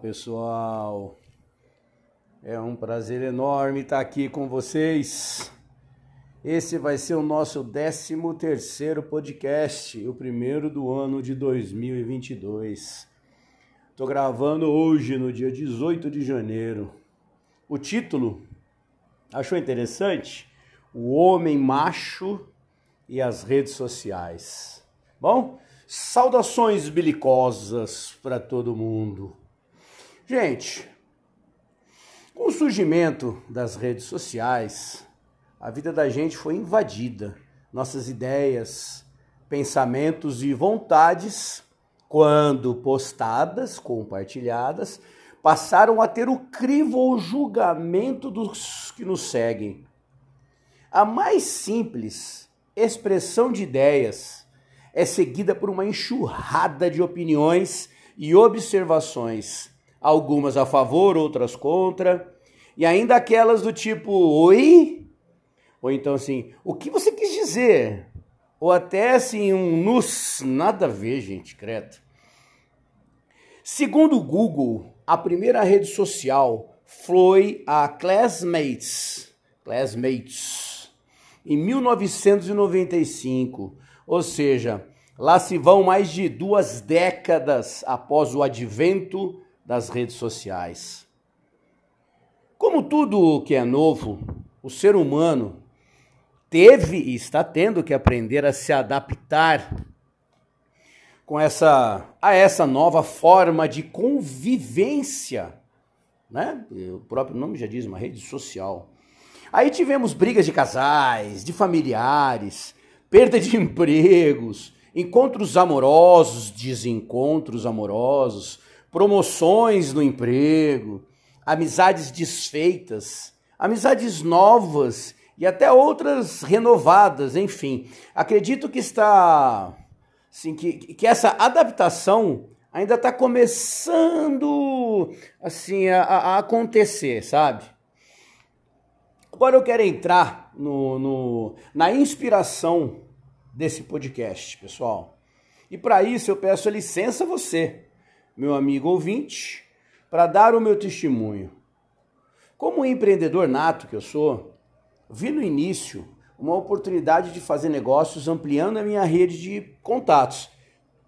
pessoal. É um prazer enorme estar aqui com vocês. Esse vai ser o nosso 13 terceiro podcast, o primeiro do ano de 2022. Estou gravando hoje, no dia 18 de janeiro. O título, achou interessante? O Homem Macho e as Redes Sociais. Bom, saudações belicosas para todo mundo. Gente, com o surgimento das redes sociais, a vida da gente foi invadida. Nossas ideias, pensamentos e vontades, quando postadas, compartilhadas, passaram a ter o crivo julgamento dos que nos seguem. A mais simples expressão de ideias é seguida por uma enxurrada de opiniões e observações algumas a favor, outras contra, e ainda aquelas do tipo oi, ou então assim, o que você quis dizer? Ou até assim, um nus, nada a ver, gente, credo. Segundo o Google, a primeira rede social foi a Classmates, Classmates, em 1995, ou seja, lá se vão mais de duas décadas após o advento das redes sociais. Como tudo que é novo, o ser humano teve e está tendo que aprender a se adaptar com essa a essa nova forma de convivência, né? O próprio nome já diz uma rede social. Aí tivemos brigas de casais, de familiares, perda de empregos, encontros amorosos, desencontros amorosos, promoções no emprego, amizades desfeitas, amizades novas e até outras renovadas, enfim. Acredito que está. Assim, que, que essa adaptação ainda está começando assim a, a, acontecer, sabe? Agora eu quero entrar no, no, na inspiração desse podcast, pessoal. E para isso eu peço licença a você meu amigo ouvinte, para dar o meu testemunho. Como empreendedor nato que eu sou, vi no início uma oportunidade de fazer negócios ampliando a minha rede de contatos,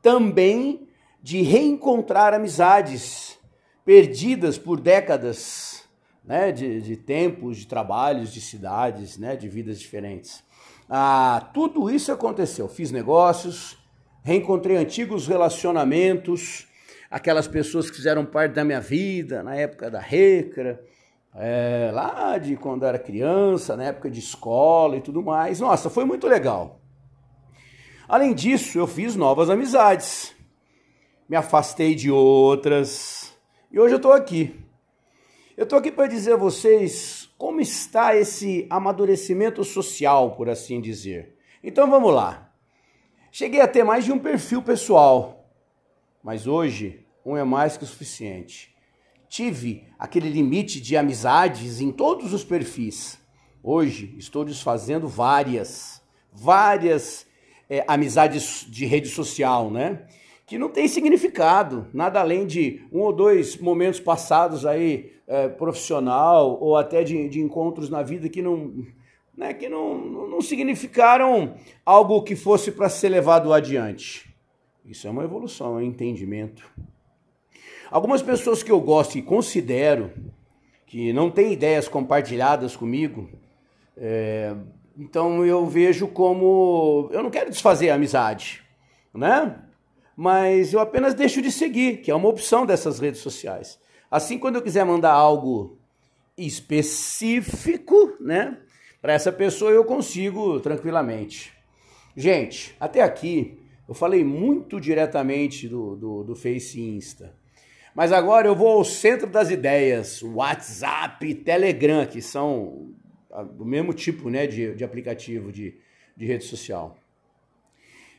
também de reencontrar amizades perdidas por décadas, né, de, de tempos, de trabalhos, de cidades, né, de vidas diferentes. Ah, tudo isso aconteceu. Fiz negócios, reencontrei antigos relacionamentos, aquelas pessoas que fizeram parte da minha vida na época da Recra, é, lá de quando era criança, na época de escola e tudo mais. Nossa, foi muito legal. Além disso, eu fiz novas amizades, me afastei de outras e hoje eu estou aqui. Eu estou aqui para dizer a vocês como está esse amadurecimento social, por assim dizer. Então vamos lá. Cheguei a ter mais de um perfil pessoal, mas hoje um é mais que o suficiente. Tive aquele limite de amizades em todos os perfis. Hoje estou desfazendo várias, várias é, amizades de rede social, né? Que não tem significado, nada além de um ou dois momentos passados aí é, profissional ou até de, de encontros na vida que não, né, que não, não significaram algo que fosse para ser levado adiante. Isso é uma evolução, é um entendimento. Algumas pessoas que eu gosto e considero que não têm ideias compartilhadas comigo, é, então eu vejo como. Eu não quero desfazer a amizade, né? Mas eu apenas deixo de seguir, que é uma opção dessas redes sociais. Assim, quando eu quiser mandar algo específico, né? Para essa pessoa eu consigo tranquilamente. Gente, até aqui eu falei muito diretamente do, do, do Face e Insta. Mas agora eu vou ao centro das ideias, WhatsApp, Telegram, que são do mesmo tipo né, de, de aplicativo de, de rede social.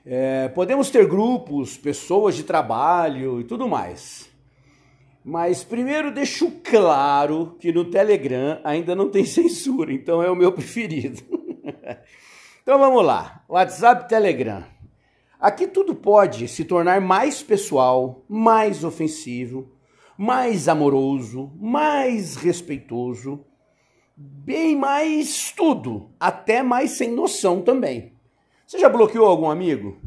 É, podemos ter grupos, pessoas de trabalho e tudo mais. Mas primeiro deixo claro que no Telegram ainda não tem censura, então é o meu preferido. então vamos lá. WhatsApp Telegram. Aqui tudo pode se tornar mais pessoal, mais ofensivo, mais amoroso, mais respeitoso, bem mais tudo, até mais sem noção também. Você já bloqueou algum amigo?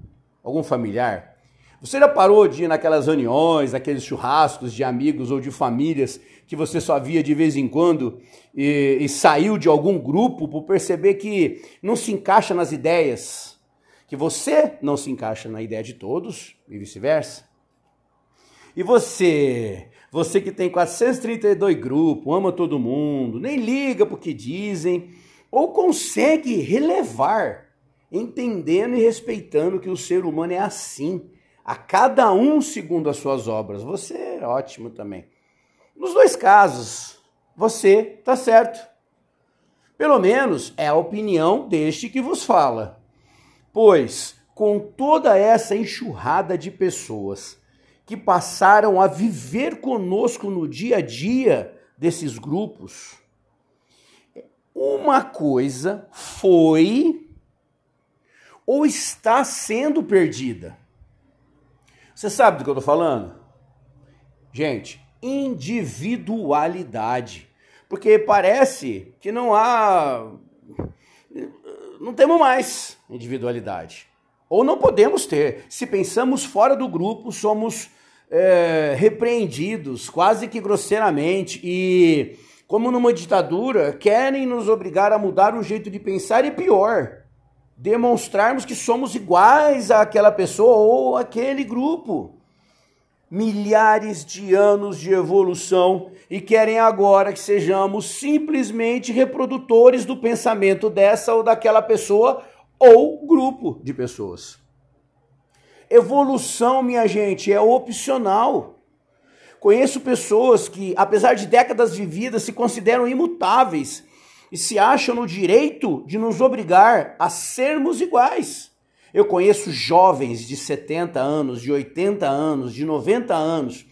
Algum familiar? Você já parou de ir naquelas reuniões, naqueles churrascos de amigos ou de famílias que você só via de vez em quando e, e saiu de algum grupo por perceber que não se encaixa nas ideias, que você não se encaixa na ideia de todos e vice-versa? E você, você que tem 432 grupos, ama todo mundo, nem liga pro que dizem, ou consegue relevar, entendendo e respeitando que o ser humano é assim a cada um segundo as suas obras. Você é ótimo também. Nos dois casos, você está certo. Pelo menos é a opinião deste que vos fala. Pois, com toda essa enxurrada de pessoas que passaram a viver conosco no dia a dia desses grupos, uma coisa foi ou está sendo perdida. Você sabe do que eu tô falando? Gente, individualidade. Porque parece que não há. Não temos mais individualidade. Ou não podemos ter. Se pensamos fora do grupo, somos é, repreendidos, quase que grosseiramente. E, como numa ditadura, querem nos obrigar a mudar o jeito de pensar e pior demonstrarmos que somos iguais àquela pessoa ou aquele grupo. Milhares de anos de evolução e querem agora que sejamos simplesmente reprodutores do pensamento dessa ou daquela pessoa ou grupo de pessoas. Evolução, minha gente, é opcional. Conheço pessoas que, apesar de décadas vividas, se consideram imutáveis e se acham no direito de nos obrigar a sermos iguais. Eu conheço jovens de 70 anos, de 80 anos, de 90 anos,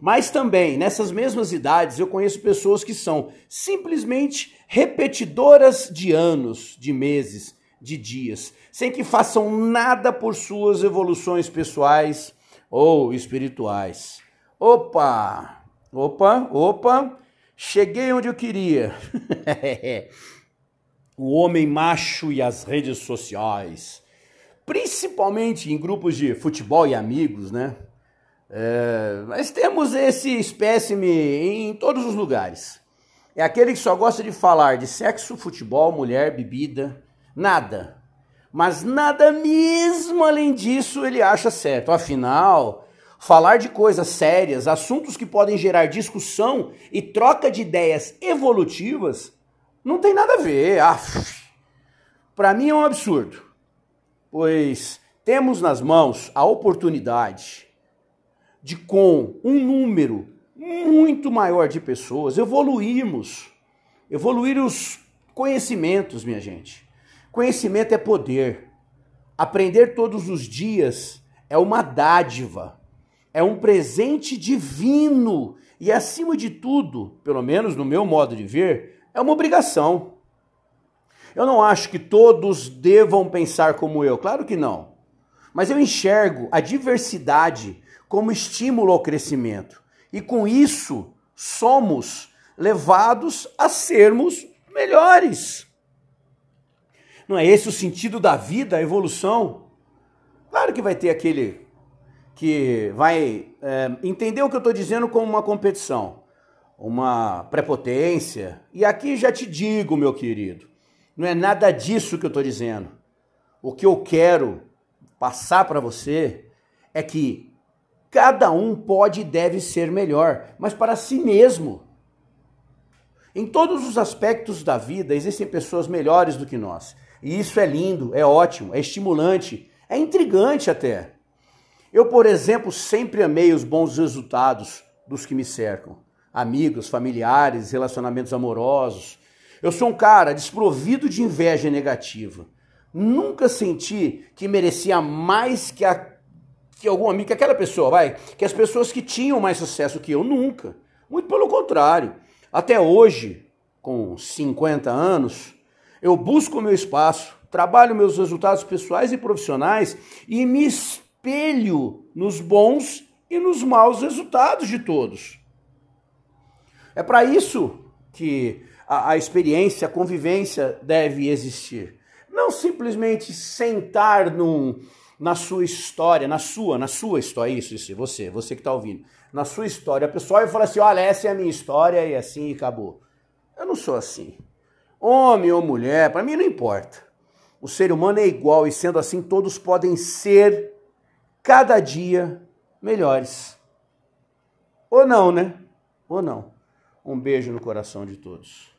mas também nessas mesmas idades eu conheço pessoas que são simplesmente repetidoras de anos, de meses, de dias, sem que façam nada por suas evoluções pessoais ou espirituais. Opa! Opa, opa! Cheguei onde eu queria. o homem macho e as redes sociais. Principalmente em grupos de futebol e amigos, né? É, mas temos esse espécime em todos os lugares. É aquele que só gosta de falar de sexo, futebol, mulher, bebida, nada. Mas nada mesmo além disso ele acha certo. Afinal, falar de coisas sérias, assuntos que podem gerar discussão e troca de ideias evolutivas, não tem nada a ver. Ah, Para mim é um absurdo, pois temos nas mãos a oportunidade de, com um número muito maior de pessoas, evoluirmos, evoluir os conhecimentos, minha gente. Conhecimento é poder. Aprender todos os dias é uma dádiva é um presente divino e, acima de tudo, pelo menos no meu modo de ver, é uma obrigação. Eu não acho que todos devam pensar como eu, claro que não. Mas eu enxergo a diversidade como estímulo ao crescimento. E com isso, somos levados a sermos melhores. Não é esse o sentido da vida, a evolução? Claro que vai ter aquele que vai é, entender o que eu estou dizendo como uma competição, uma prepotência. E aqui já te digo, meu querido, não é nada disso que eu estou dizendo. O que eu quero passar para você é que cada um pode e deve ser melhor, mas para si mesmo. Em todos os aspectos da vida existem pessoas melhores do que nós. E isso é lindo, é ótimo, é estimulante, é intrigante até. Eu, por exemplo, sempre amei os bons resultados dos que me cercam. Amigos, familiares, relacionamentos amorosos. Eu sou um cara desprovido de inveja negativa. Nunca senti que merecia mais que, a, que algum amigo, que aquela pessoa, vai, que as pessoas que tinham mais sucesso que eu, nunca. Muito pelo contrário. Até hoje, com 50 anos, eu busco o meu espaço, trabalho meus resultados pessoais e profissionais e me espelho nos bons e nos maus resultados de todos. É para isso que a, a experiência, a convivência deve existir. Não simplesmente sentar num, na sua história, na sua, na sua história, isso, isso, você, você que está ouvindo, na sua história, a pessoa vai falar assim, olha, essa é a minha história e assim acabou. Eu não sou assim. Homem ou mulher, para mim não importa. O ser humano é igual e sendo assim, todos podem ser cada dia melhores. Ou não, né? Ou não. Um beijo no coração de todos.